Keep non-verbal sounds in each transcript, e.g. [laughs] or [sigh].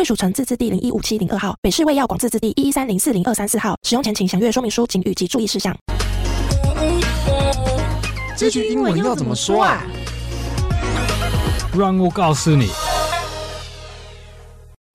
贵属城自治地零一五七零二号，北市卫药广自治地一一三零四零二三四号。使用前请详阅说明书、警语及注意事项。这句英文要怎么说啊？让我告诉你。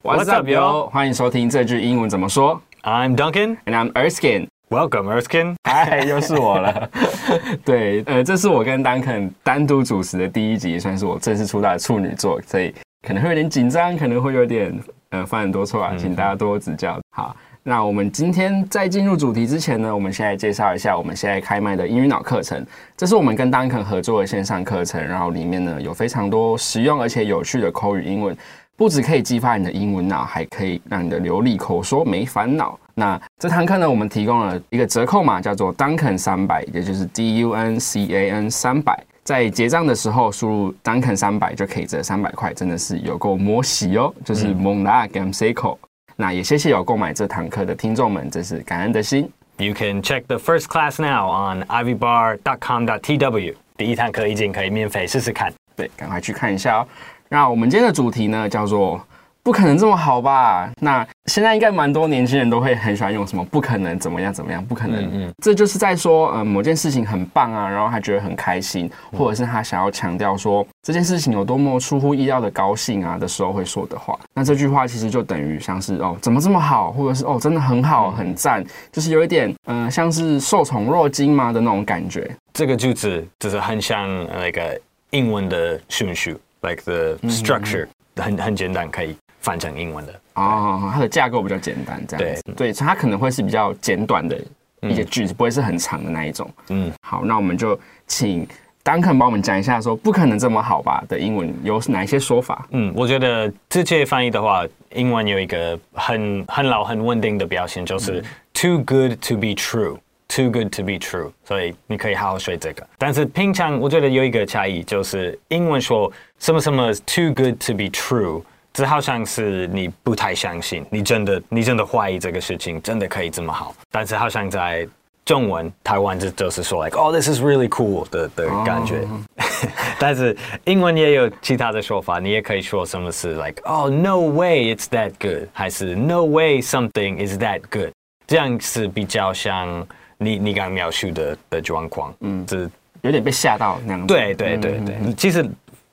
What's up, yo？欢迎收听这句英文怎么说。I'm Duncan and I'm Erskine. Welcome, Erskine. 嗨，又是我了。[laughs] 对，呃，这是我跟 Duncan 单独主持的第一集，算是我正式出道的处女作，所以可能会有点紧张，可能会有点呃犯很多错啊，请大家多多指教。好，那我们今天在进入主题之前呢，我们先来介绍一下我们现在开卖的英语脑课程。这是我们跟 Duncan 合作的线上课程，然后里面呢有非常多实用而且有趣的口语英文。不止可以激发你的英文脑，还可以让你的流利口说没烦恼。那这堂课呢，我们提供了一个折扣码，叫做 Duncan 三百，也就是 D U N C A N 三百。在结账的时候输入 Duncan 三百就可以折三百块，真的是有够摩喜哦，就是蒙拉 Gam Seiko。那也谢谢有购买这堂课的听众们，真是感恩的心。You can check the first class now on ivybar.com.tw。第一堂课已经可以免费试试看，对，赶快去看一下哦。那我们今天的主题呢，叫做“不可能这么好吧”。那现在应该蛮多年轻人都会很喜欢用什么“不可能怎么样怎么样”，不可能，嗯，嗯，这就是在说，呃，某件事情很棒啊，然后他觉得很开心，或者是他想要强调说这件事情有多么出乎意料的高兴啊的时候会说的话。那这句话其实就等于像是哦，怎么这么好，或者是哦，真的很好，很赞，就是有一点，嗯、呃，像是受宠若惊嘛的那种感觉。这个句子就是很像那个英文的顺序。Like the structure，很很简单，可以翻成英文的哦。它的架构比较简单，这样子。对，所以它可能会是比较简短的一些句子，不会是很长的那一种。嗯，好，那我们就请 Duncan 帮我们讲一下，说不可能这么好吧的英文有哪一些说法？嗯，我觉得直接翻译的话，英文有一个很很老很稳定的表现，就是 too good to be true。Too good to be true，所以你可以好好学这个。但是平常我觉得有一个差异，就是英文说什么什么 too good to be true，这好像是你不太相信，你真的你真的怀疑这个事情真的可以这么好。但是好像在中文台湾就就是说 like oh this is really cool 的的感觉。Oh. [laughs] 但是英文也有其他的说法，你也可以说什么是 like oh no way it's that good，还是 no way something is that good，这样是比较像。你你刚描述的的状况，嗯，这有点被吓到那样子。对对对对，嗯、其实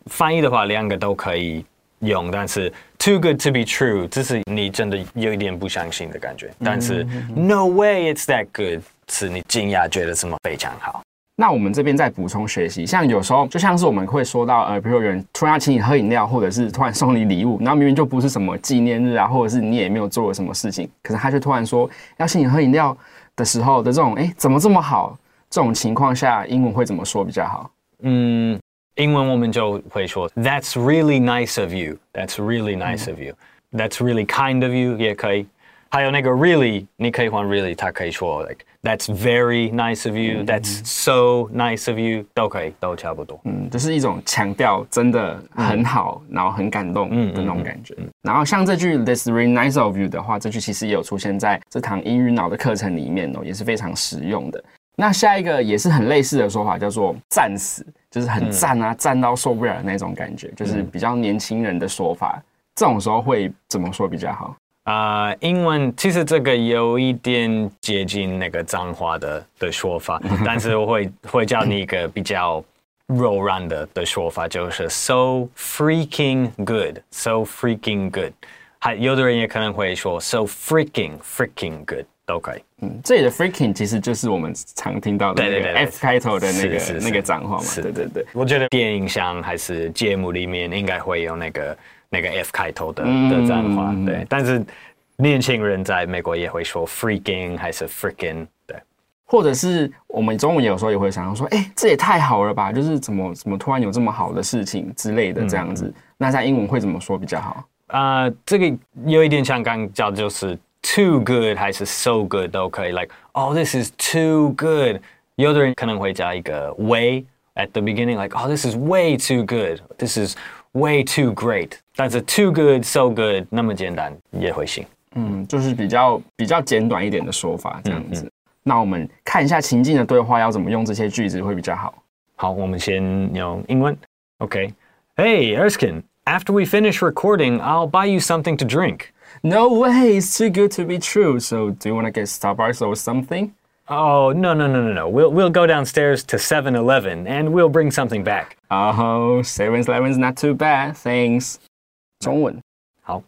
翻译的话，两个都可以用，但是 too good to be true，这是你真的有一点不相信的感觉。但是 no way it's that good，是你惊讶觉得什么非常好。那我们这边再补充学习，像有时候就像是我们会说到，呃，比如有人突然要请你喝饮料，或者是突然送你礼物，然后明明就不是什么纪念日啊，或者是你也没有做了什么事情，可是他却突然说要请你喝饮料。的时候的这种，哎，怎么这么好？这种情况下，英文会怎么说比较好？嗯，英文我们就会说，That's really nice of you. That's really nice of you. That's really kind of you 也可以。还有那个 really，你可以换 really，他可以说 like That's very nice of you. That's so nice of you，都可以，都差不多。嗯，就是一种强调真的很好，然后很感动的那种感觉。然后像这句 That's really nice of you 的话，这句其实也有出现在这堂英语脑的课程里面哦，也是非常实用的。 那下一个也是很类似的说法，叫做战死，就是很战啊，赞到受不了的那种感觉，就是比较年轻人的说法。这种时候会怎么说比较好？啊，uh, 英文其实这个有一点接近那个脏话的的说法，[laughs] 但是我会会教你一个比较柔软的的说法，就是 so freaking good，so freaking good。还有的人也可能会说 so freaking freaking good 都可以。嗯，这里的 freaking 其实就是我们常听到的那个 F 开头的那个那个脏话嘛。是对对对，我觉得电影上还是节目里面应该会有那个。那个 F 开头的的脏话，嗯、对，但是年轻人在美国也会说 freaking 还是 freaking，对，或者是我们中文有时候也会想要说，哎、欸，这也太好了吧，就是怎么怎么突然有这么好的事情之类的这样子，嗯、那在英文会怎么说比较好？啊、呃，这个有一点像刚刚讲，就是 too good 还是 so good 都可以。Like oh this is too good。有的人可能会加一个 way at the beginning，like oh this is way too good，this is way too great。但是 too good so good 那么简单也会行。嗯，就是比较比较简短一点的说法这样子。嗯嗯、那我们看一下情境的对话要怎么用这些句子会比较好。好，我们先用英文。OK。Hey, Erskine. After we finish recording, I'll buy you something to drink. No way, it's too good to be true. So, do you want to get Starbucks or something? Oh, no, no, no, no, no. We'll, we'll go downstairs to 7 Eleven and we'll bring something back. Oh, 7 Eleven's not too bad. Thanks. 中文。好。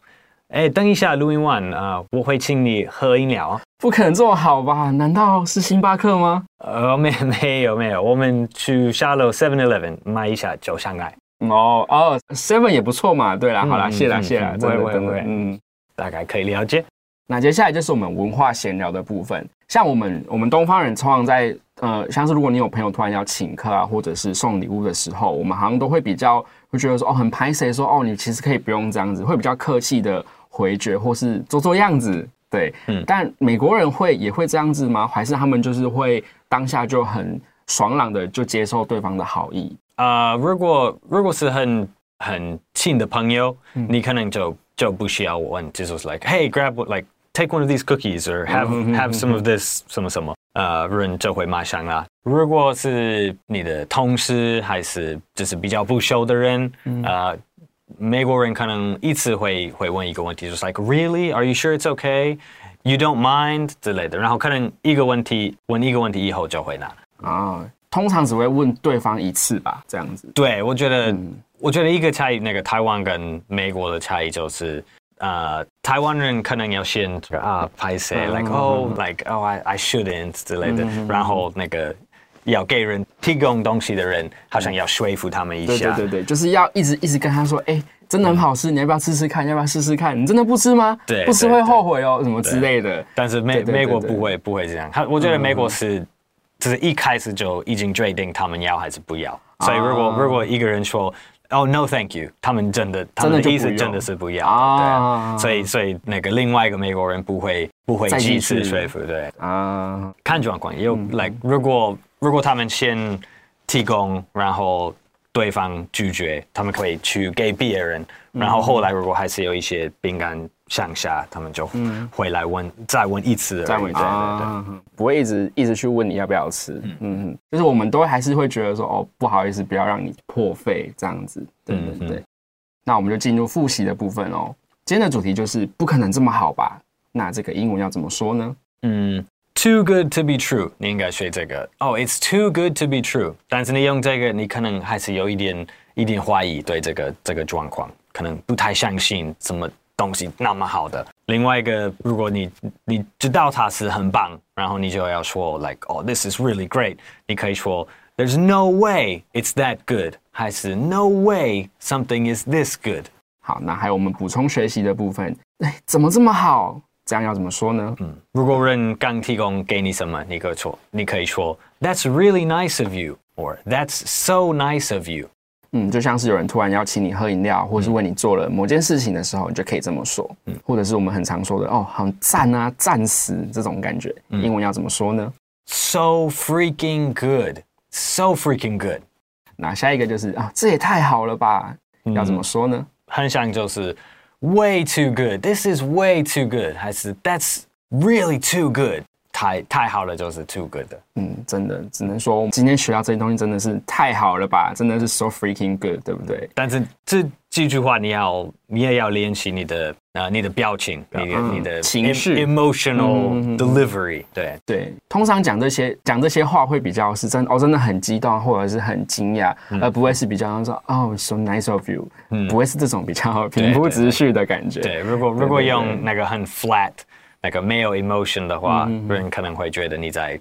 哎，等一下，录音完啊，我会请你喝饮料。不可能这么好吧？难道是星巴克吗？呃，没，没有，没有。我们去下楼 Seven [laughs] Eleven 买一下就上来。哦哦，Seven 也不错嘛。对啦，好啦，谢啦谢啦，不会不会不会，嗯， 大概可以了解。那接下来就是我们文化闲聊的部分。像我们我们东方人通常在呃，像是如果你有朋友突然要请客啊，或者是送礼物的时候，我们好像都会比较会觉得说哦，很拍谁说哦，你其实可以不用这样子，会比较客气的回绝或是做做样子。对，嗯。但美国人会也会这样子吗？还是他们就是会当下就很爽朗的就接受对方的好意？啊，uh, 如果如果是很很亲的朋友，嗯、你可能就 就不需要问，就是 like hey grab like take one of these cookies or have have some of this 什么什么，呃，人就会马上啦。如果是你的同事还是就是比较不熟的人，啊、呃，美国人可能一次会会问一个问题，就是 like really are you sure it's okay you don't mind 之类的，然后可能一个问题问一个问题以后就会拿啊。Oh. 通常只会问对方一次吧，这样子。对，我觉得，嗯、 我觉得一个差异，那个台湾跟美国的差异就是，呃，台湾人可能要先啊，拍谢、嗯、，like oh like oh I I shouldn't 之类的，嗯、然后那个要给人提供东西的人，好像要说服他们一下。对对对，就是要一直一直跟他说，哎、欸，真的很好吃，嗯、你要不要试试看？要不要试试看？你真的不吃吗？对，不吃会后悔哦，什么之类的。但是美美国不会不会这样，他我觉得美国是。嗯就是一开始就已经决定他们要还是不要，所以如果如果一个人说哦 no thank you，他们真的他们的意思真的是不要，对，所以所以那个另外一个美国人不会不会继续说服，对。啊，看状况，有 like 如果如果他们先提供，然后对方拒绝，他们可以去给别人，然后后来如果还是有一些饼干。向下，他们就回来问，嗯、再问一次，再问一次，对对对，不会一直一直去问你要不要吃，嗯嗯，就是我们都还是会觉得说，哦，不好意思，不要让你破费这样子，对对对。嗯嗯，那我们就进入复习的部分哦。今天的主题就是不可能这么好吧？那这个英文要怎么说呢？嗯，too good to be true，你应该学这个。哦，it's too good to be true，但是你用这个，你可能还是有一点一点怀疑对这个这个状况，可能不太相信怎么。东西那么好的，另外一个，如果你你知道它是很棒，然后你就要说 like oh this is really great，你可以说 there's no way it's that good，还是 no way something is this good。好，那还有我们补充学习的部分，哎，怎么这么好？这样要怎么说呢？嗯，如果人刚提供给你什么，你可以说你可以说 that's really nice of you，or that's so nice of you。嗯，就像是有人突然要请你喝饮料，或是为你做了某件事情的时候，你就可以这么说。嗯，或者是我们很常说的哦，很赞啊，赞死这种感觉。英文要怎么说呢？So freaking good，so freaking good。那下一个就是啊，这也太好了吧？要怎么说呢？很像就是 way too good，this is way too good，还是 that's really too good。太太好了，就是 too good 的。嗯，真的只能说我们今天学到这些东西真的是太好了吧？真的是 so freaking good，对不对？但是这这句话你要你也要练习你的啊，你的表情，你的你的情绪，emotional delivery。对对，通常讲这些讲这些话会比较是真哦，真的很激动或者是很惊讶，而不会是比较说哦 so nice of you，不会是这种比较平铺直叙的感觉。对，如果如果用那个很 flat。那个没有 emotion 的话，人可能会觉得你在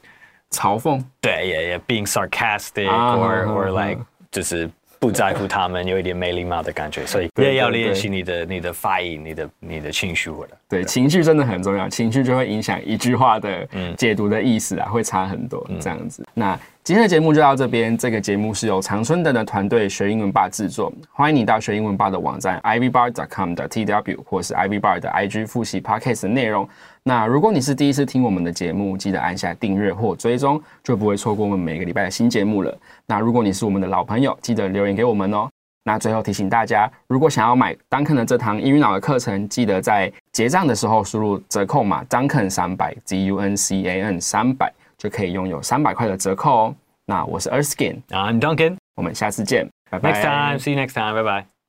嘲讽，对，也也 being sarcastic，or or like 就是不在乎他们，有一点没礼貌的感觉，所以也要练习你的你的发音，你的你的情绪，对，情绪真的很重要，情绪就会影响一句话的解读的意思啊，会差很多这样子。那今天的节目就到这边。这个节目是由常春藤的团队学英文吧制作。欢迎你到学英文吧的网站 ivybar.com 的 tw 或是 ivybar 的 IG 复习 podcast 的内容。那如果你是第一次听我们的节目，记得按下订阅或追踪，就不会错过我们每个礼拜的新节目了。那如果你是我们的老朋友，记得留言给我们哦。那最后提醒大家，如果想要买 Duncan 的这堂英语脑的课程，记得在结账的时候输入折扣码 Duncan 三百 D U N C A N 三百，就可以拥有三百块的折扣哦。那我是 Erskine，I'm Duncan，我们下次见，拜拜。Next time，see you next time，拜拜。